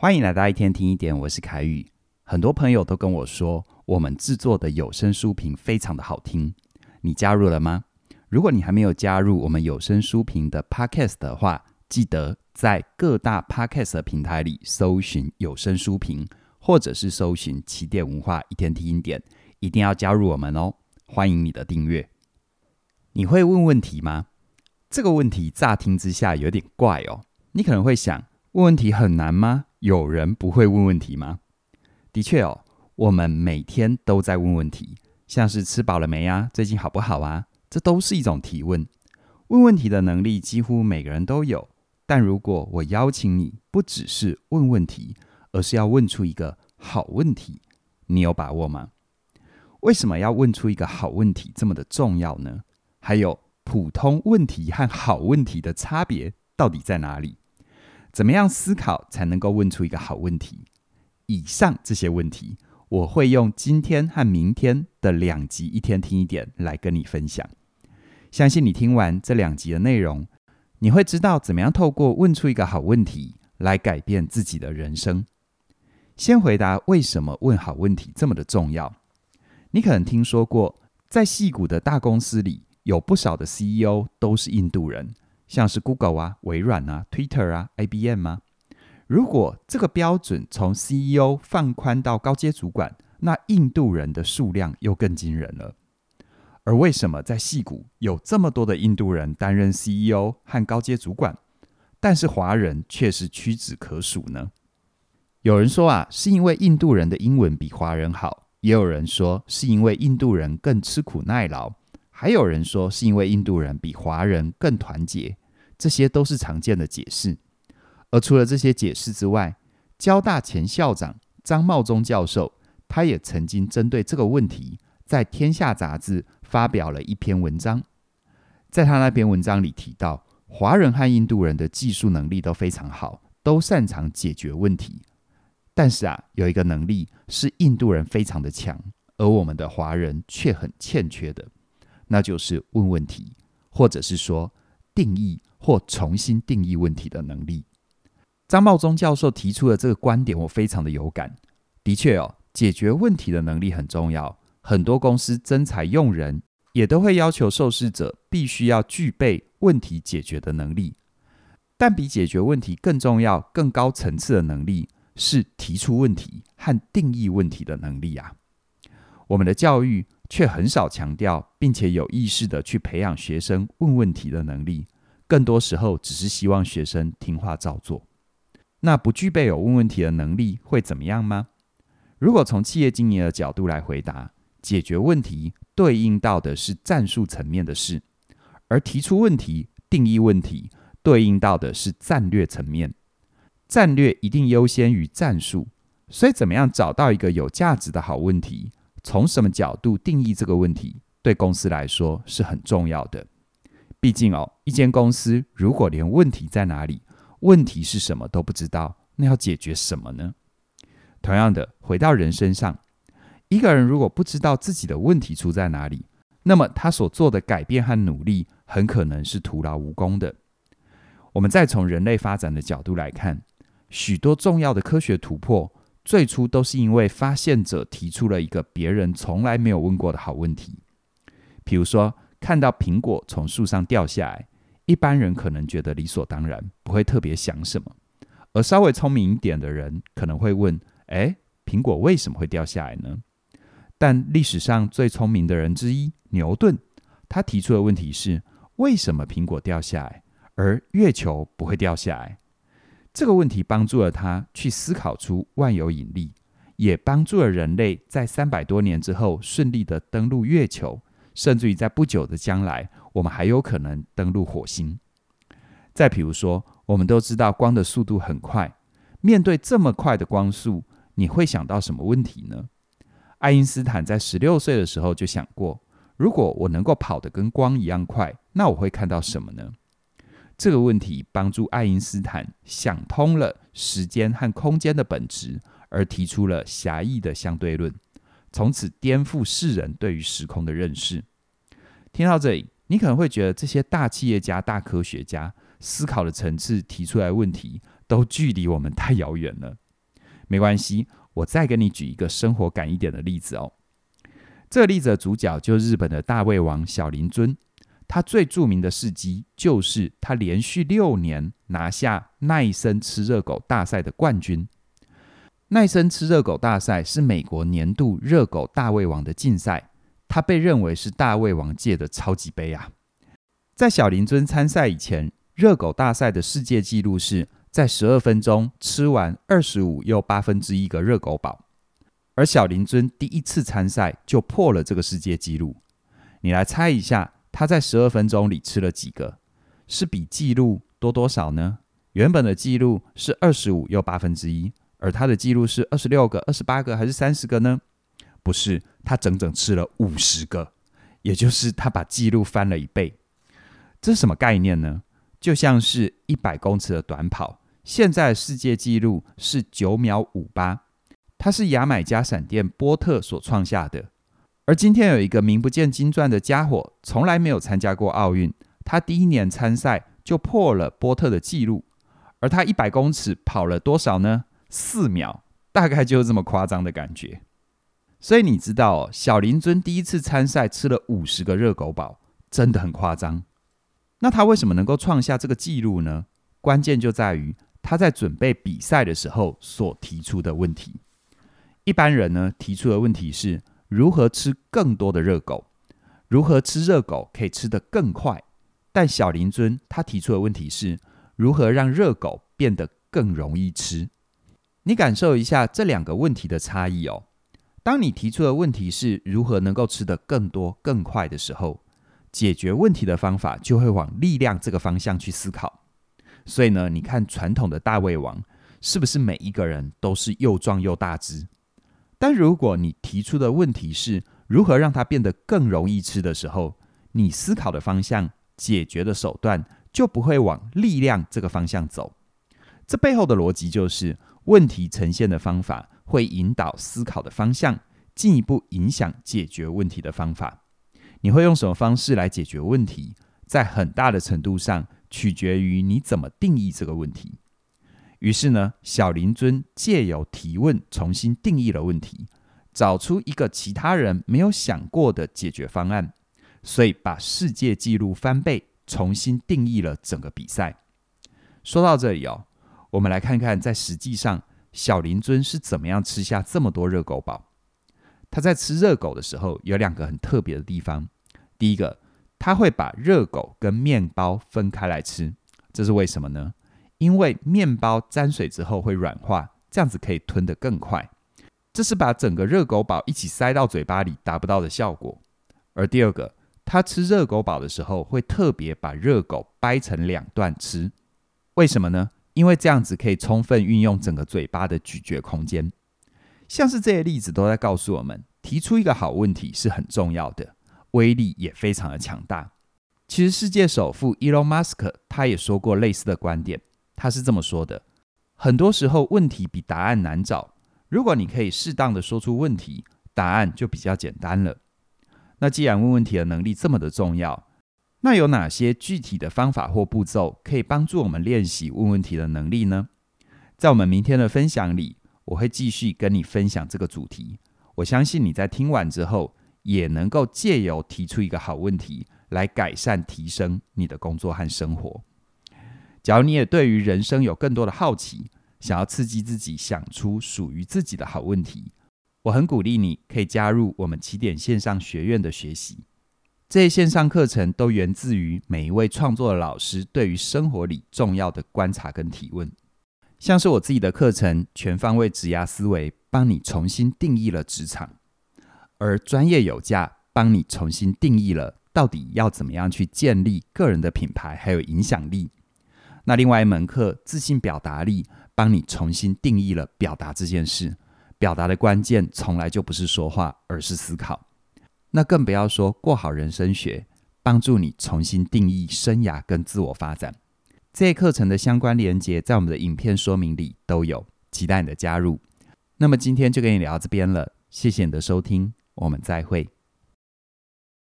欢迎来到一天听一点，我是凯宇。很多朋友都跟我说，我们制作的有声书评非常的好听。你加入了吗？如果你还没有加入我们有声书评的 Podcast 的话，记得在各大 Podcast 平台里搜寻有声书评，或者是搜寻起点文化一天听一点，一定要加入我们哦！欢迎你的订阅。你会问问题吗？这个问题乍听之下有点怪哦。你可能会想，问问题很难吗？有人不会问问题吗？的确哦，我们每天都在问问题，像是吃饱了没啊？最近好不好啊？这都是一种提问。问问题的能力几乎每个人都有，但如果我邀请你，不只是问问题，而是要问出一个好问题，你有把握吗？为什么要问出一个好问题这么的重要呢？还有普通问题和好问题的差别到底在哪里？怎么样思考才能够问出一个好问题？以上这些问题，我会用今天和明天的两集一天听一点来跟你分享。相信你听完这两集的内容，你会知道怎么样透过问出一个好问题来改变自己的人生。先回答为什么问好问题这么的重要。你可能听说过，在戏谷的大公司里，有不少的 CEO 都是印度人。像是 Google 啊、微软啊、Twitter 啊、IBM 啊，如果这个标准从 CEO 放宽到高阶主管，那印度人的数量又更惊人了。而为什么在矽谷有这么多的印度人担任 CEO 和高阶主管，但是华人却是屈指可数呢？有人说啊，是因为印度人的英文比华人好；也有人说是因为印度人更吃苦耐劳；还有人说是因为印度人比华人更团结。这些都是常见的解释，而除了这些解释之外，交大前校长张茂忠教授，他也曾经针对这个问题，在《天下》杂志发表了一篇文章。在他那篇文章里提到，华人和印度人的技术能力都非常好，都擅长解决问题。但是啊，有一个能力是印度人非常的强，而我们的华人却很欠缺的，那就是问问题，或者是说定义。或重新定义问题的能力。张茂忠教授提出的这个观点，我非常的有感。的确哦，解决问题的能力很重要。很多公司征才用人，也都会要求受试者必须要具备问题解决的能力。但比解决问题更重要、更高层次的能力，是提出问题和定义问题的能力啊。我们的教育却很少强调，并且有意识地去培养学生问问题的能力。更多时候只是希望学生听话照做。那不具备有问问题的能力会怎么样吗？如果从企业经营的角度来回答，解决问题对应到的是战术层面的事，而提出问题、定义问题对应到的是战略层面。战略一定优先于战术，所以怎么样找到一个有价值的好问题，从什么角度定义这个问题，对公司来说是很重要的。毕竟哦，一间公司如果连问题在哪里、问题是什么都不知道，那要解决什么呢？同样的，回到人身上，一个人如果不知道自己的问题出在哪里，那么他所做的改变和努力很可能是徒劳无功的。我们再从人类发展的角度来看，许多重要的科学突破，最初都是因为发现者提出了一个别人从来没有问过的好问题，比如说，看到苹果从树上掉下来，一般人可能觉得理所当然，不会特别想什么；而稍微聪明一点的人可能会问：“诶，苹果为什么会掉下来呢？”但历史上最聪明的人之一牛顿，他提出的问题是：为什么苹果掉下来，而月球不会掉下来？这个问题帮助了他去思考出万有引力，也帮助了人类在三百多年之后顺利的登陆月球。甚至于在不久的将来，我们还有可能登陆火星。再比如说，我们都知道光的速度很快，面对这么快的光速，你会想到什么问题呢？爱因斯坦在十六岁的时候就想过，如果我能够跑得跟光一样快，那我会看到什么呢？这个问题帮助爱因斯坦想通了时间和空间的本质，而提出了狭义的相对论。从此颠覆世人对于时空的认识。听到这里，你可能会觉得这些大企业家、大科学家思考的层次、提出来问题，都距离我们太遥远了。没关系，我再给你举一个生活感一点的例子哦。这个例子的主角就是日本的大胃王小林尊，他最著名的事迹就是他连续六年拿下奈森吃热狗大赛的冠军。奈森吃热狗大赛是美国年度热狗大胃王的竞赛，他被认为是大胃王界的超级杯啊。在小林尊参赛以前，热狗大赛的世界纪录是在十二分钟吃完二十五又八分之一个热狗堡，而小林尊第一次参赛就破了这个世界纪录。你来猜一下，他在十二分钟里吃了几个？是比纪录多多少呢？原本的纪录是二十五又八分之一。而他的记录是二十六个、二十八个还是三十个呢？不是，他整整吃了五十个，也就是他把记录翻了一倍。这是什么概念呢？就像是一百公尺的短跑，现在世界纪录是九秒五八，它是牙买加闪电波特所创下的。而今天有一个名不见经传的家伙，从来没有参加过奥运，他第一年参赛就破了波特的记录，而他一百公尺跑了多少呢？四秒，大概就是这么夸张的感觉。所以你知道，小林尊第一次参赛吃了五十个热狗堡，真的很夸张。那他为什么能够创下这个记录呢？关键就在于他在准备比赛的时候所提出的问题。一般人呢，提出的问题是如何吃更多的热狗，如何吃热狗可以吃得更快。但小林尊他提出的问题是如何让热狗变得更容易吃。你感受一下这两个问题的差异哦。当你提出的问题是如何能够吃得更多更快的时候，解决问题的方法就会往力量这个方向去思考。所以呢，你看传统的大胃王是不是每一个人都是又壮又大只？但如果你提出的问题是如何让它变得更容易吃的时候，你思考的方向、解决的手段就不会往力量这个方向走。这背后的逻辑就是。问题呈现的方法会引导思考的方向，进一步影响解决问题的方法。你会用什么方式来解决问题，在很大的程度上取决于你怎么定义这个问题。于是呢，小林尊借由提问重新定义了问题，找出一个其他人没有想过的解决方案，所以把世界纪录翻倍，重新定义了整个比赛。说到这里哦。我们来看看，在实际上，小林尊是怎么样吃下这么多热狗堡。他在吃热狗的时候，有两个很特别的地方。第一个，他会把热狗跟面包分开来吃，这是为什么呢？因为面包沾水之后会软化，这样子可以吞得更快。这是把整个热狗堡一起塞到嘴巴里达不到的效果。而第二个，他吃热狗堡的时候，会特别把热狗掰成两段吃，为什么呢？因为这样子可以充分运用整个嘴巴的咀嚼空间，像是这些例子都在告诉我们，提出一个好问题是很重要的，威力也非常的强大。其实，世界首富伊隆马斯克他也说过类似的观点，他是这么说的：很多时候问题比答案难找，如果你可以适当的说出问题，答案就比较简单了。那既然问问题的能力这么的重要，那有哪些具体的方法或步骤可以帮助我们练习问问题的能力呢？在我们明天的分享里，我会继续跟你分享这个主题。我相信你在听完之后，也能够借由提出一个好问题来改善、提升你的工作和生活。假如你也对于人生有更多的好奇，想要刺激自己想出属于自己的好问题，我很鼓励你可以加入我们起点线上学院的学习。这些线上课程都源自于每一位创作老师对于生活里重要的观察跟提问，像是我自己的课程《全方位职涯思维》，帮你重新定义了职场；而专业有价帮你重新定义了到底要怎么样去建立个人的品牌还有影响力。那另外一门课《自信表达力》，帮你重新定义了表达这件事。表达的关键从来就不是说话，而是思考。那更不要说过好人生学，帮助你重新定义生涯跟自我发展。这些课程的相关连接在我们的影片说明里都有，期待你的加入。那么今天就跟你聊这边了，谢谢你的收听，我们再会。